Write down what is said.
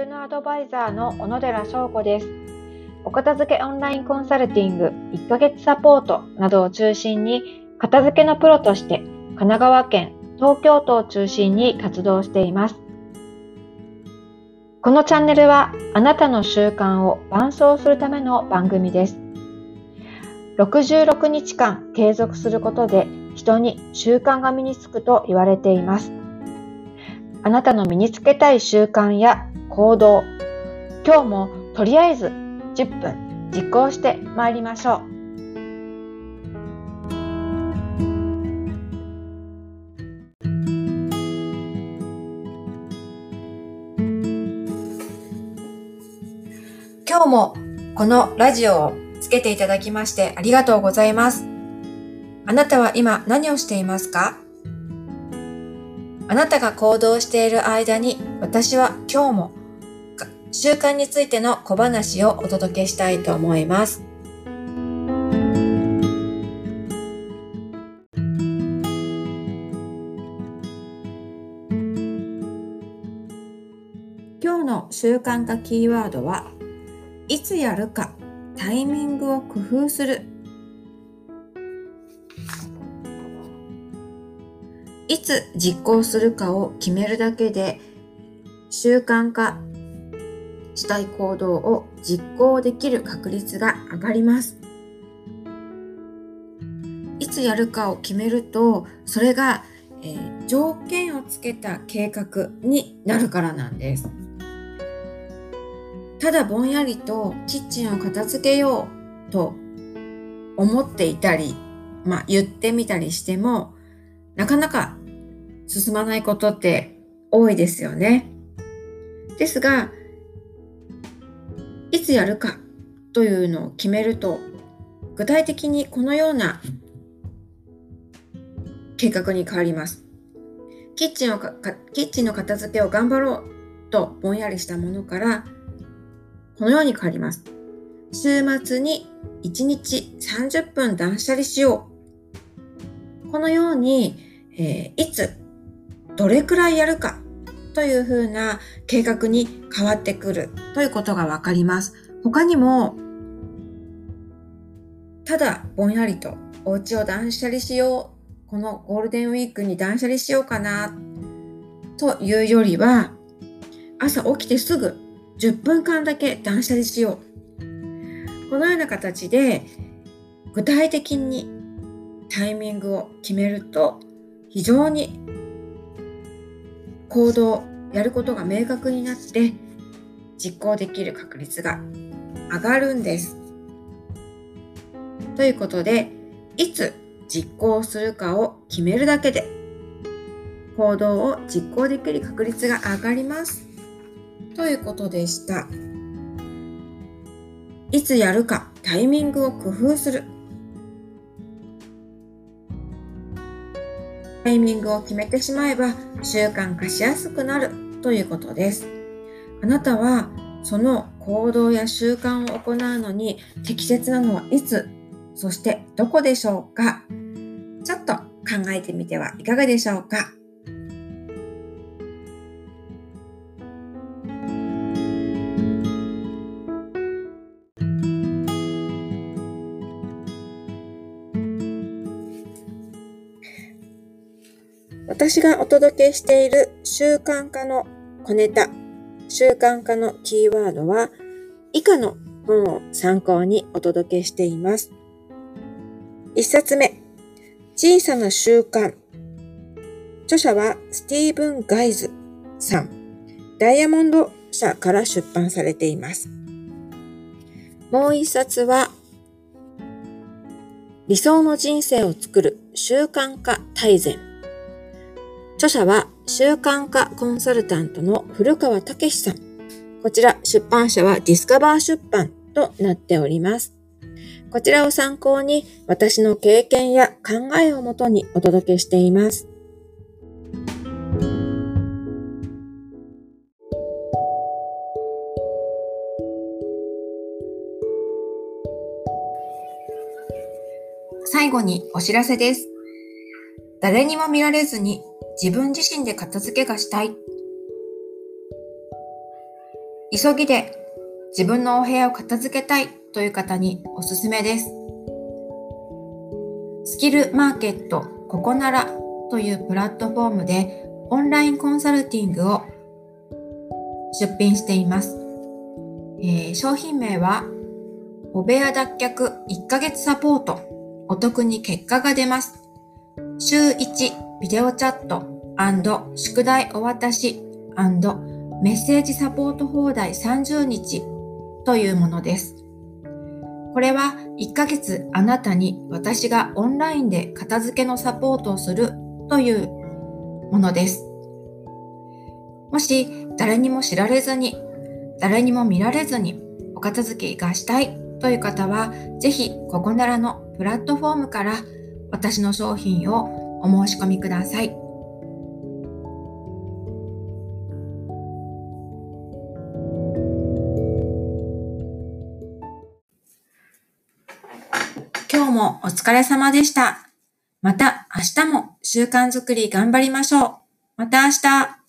収納アドバイザーの小野寺翔子です。お片付けオンラインコンサルティング1ヶ月サポートなどを中心に片付けのプロとして神奈川県、東京都を中心に活動しています。このチャンネルはあなたの習慣を伴走するための番組です。66日間継続することで人に習慣が身につくと言われています。あなたの身につけたい習慣や行動、今日もとりあえず10分実行してまいりましょう。今日もこのラジオをつけていただきましてありがとうございます。あなたは今何をしていますか？あなたが行動している間に私は今日も習慣についての小話をお届けしたいと思います。今日の習慣化キーワードはいつやるかタイミングを工夫するいつ実行するかを決めるだけで習慣化したい行動を実行できる確率が上がります。いつやるかを決めるとそれが、えー、条件をつけた計画になるからなんです。ただぼんやりとキッチンを片付けようと思っていたり、まあ、言ってみたりしてもなかなか進まないことって多いですよね。ですが、いつやるかというのを決めると、具体的にこのような計画に変わります。キッチンをキッチンの片付けを頑張ろうとぼんやりしたものから、このように変わります。週末に1日30分断捨離しよう。このように、えー、いつどれくらいやるかというふうな計画に変わってくるということがわかります。他にも、ただぼんやりとお家を断捨離しよう、このゴールデンウィークに断捨離しようかなというよりは、朝起きてすぐ10分間だけ断捨離しよう。このような形で具体的にタイミングを決めると非常に行動やることが明確になって実行できる確率が上がるんです。ということでいつ実行するかを決めるだけで行動を実行できる確率が上がります。ということでした。いつやるかタイミングを工夫する。タイミングを決めてしまえば習慣化しやすくなるということです。あなたはその行動や習慣を行うのに適切なのはいつ、そしてどこでしょうか？ちょっと考えてみてはいかがでしょうか？私がお届けしている習慣化の小ネタ、習慣化のキーワードは以下の本を参考にお届けしています。一冊目、小さな習慣。著者はスティーブン・ガイズさん。ダイヤモンド社から出版されています。もう一冊は、理想の人生を作る習慣化大全。著者は習慣化コンサルタントの古川武さん。こちら出版社はディスカバー出版となっております。こちらを参考に私の経験や考えをもとにお届けしています。最後にお知らせです。誰にも見られずに自分自身で片付けがしたい。急ぎで自分のお部屋を片付けたいという方におすすめです。スキルマーケットここならというプラットフォームでオンラインコンサルティングを出品しています。えー、商品名は、お部屋脱却1ヶ月サポート。お得に結果が出ます。週1ビデオチャット宿題お渡しメッセージサポート放題30日というものです。これは1ヶ月あなたに私がオンラインで片付けのサポートをするというものです。もし誰にも知られずに、誰にも見られずにお片付けがしたいという方は、ぜひここならのプラットフォームから私の商品をお申し込みください。今日もお疲れ様でした。また明日も習慣づくり頑張りましょう。また明日。